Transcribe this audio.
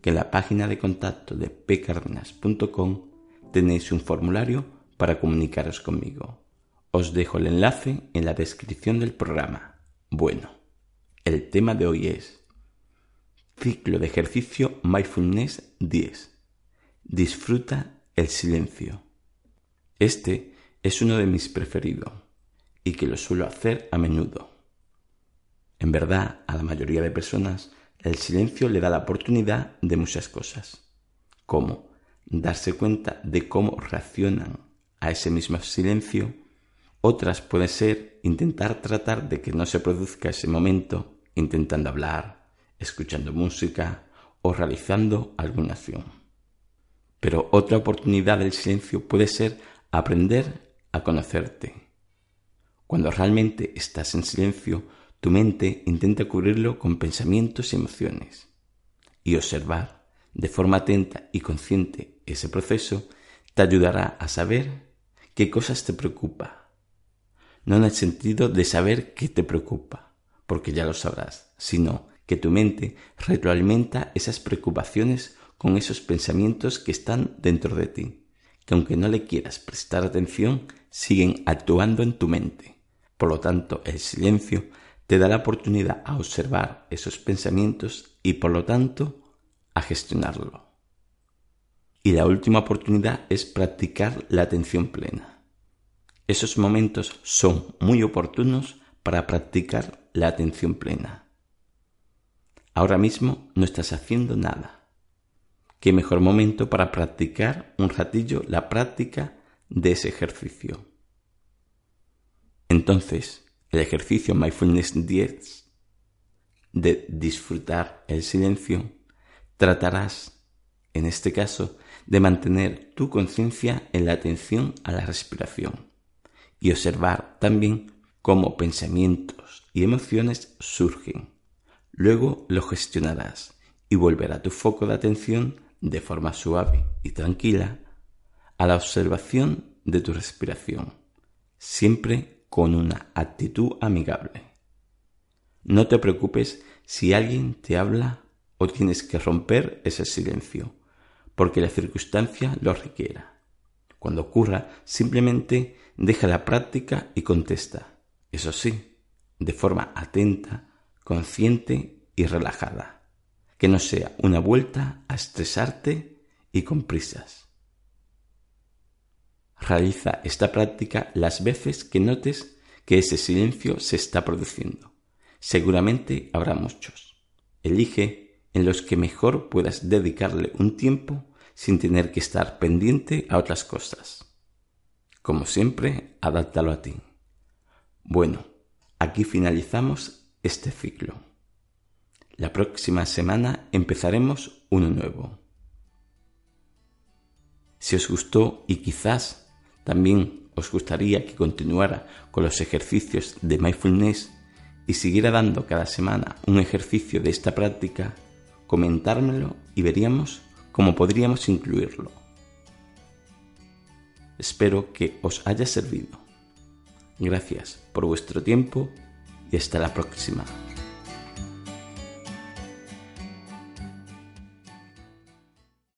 que en la página de contacto de pcardenas.com tenéis un formulario para comunicaros conmigo. Os dejo el enlace en la descripción del programa. Bueno, el tema de hoy es Ciclo de ejercicio Mindfulness 10. Disfruta el silencio. Este es uno de mis preferidos y que lo suelo hacer a menudo. En verdad, a la mayoría de personas el silencio le da la oportunidad de muchas cosas, como darse cuenta de cómo reaccionan a ese mismo silencio. Otras pueden ser intentar tratar de que no se produzca ese momento, intentando hablar, escuchando música o realizando alguna acción. Pero otra oportunidad del silencio puede ser aprender a conocerte. Cuando realmente estás en silencio, tu mente intenta cubrirlo con pensamientos y emociones. Y observar de forma atenta y consciente ese proceso te ayudará a saber qué cosas te preocupa. No en el sentido de saber qué te preocupa, porque ya lo sabrás, sino que tu mente retroalimenta esas preocupaciones con esos pensamientos que están dentro de ti, que aunque no le quieras prestar atención, siguen actuando en tu mente. Por lo tanto, el silencio te da la oportunidad a observar esos pensamientos y por lo tanto a gestionarlo. Y la última oportunidad es practicar la atención plena. Esos momentos son muy oportunos para practicar la atención plena. Ahora mismo no estás haciendo nada. ¿Qué mejor momento para practicar un ratillo la práctica de ese ejercicio? Entonces, el ejercicio Mindfulness 10 de disfrutar el silencio, tratarás, en este caso, de mantener tu conciencia en la atención a la respiración y observar también cómo pensamientos y emociones surgen. Luego lo gestionarás y volverá tu foco de atención de forma suave y tranquila a la observación de tu respiración, siempre con una actitud amigable. No te preocupes si alguien te habla o tienes que romper ese silencio, porque la circunstancia lo requiera. Cuando ocurra, simplemente deja la práctica y contesta, eso sí, de forma atenta, consciente y relajada, que no sea una vuelta a estresarte y con prisas. Realiza esta práctica las veces que notes que ese silencio se está produciendo. Seguramente habrá muchos. Elige en los que mejor puedas dedicarle un tiempo sin tener que estar pendiente a otras cosas. Como siempre, adáptalo a ti. Bueno, aquí finalizamos este ciclo. La próxima semana empezaremos uno nuevo. Si os gustó y quizás también os gustaría que continuara con los ejercicios de mindfulness y siguiera dando cada semana un ejercicio de esta práctica, comentármelo y veríamos cómo podríamos incluirlo. Espero que os haya servido. Gracias por vuestro tiempo y hasta la próxima.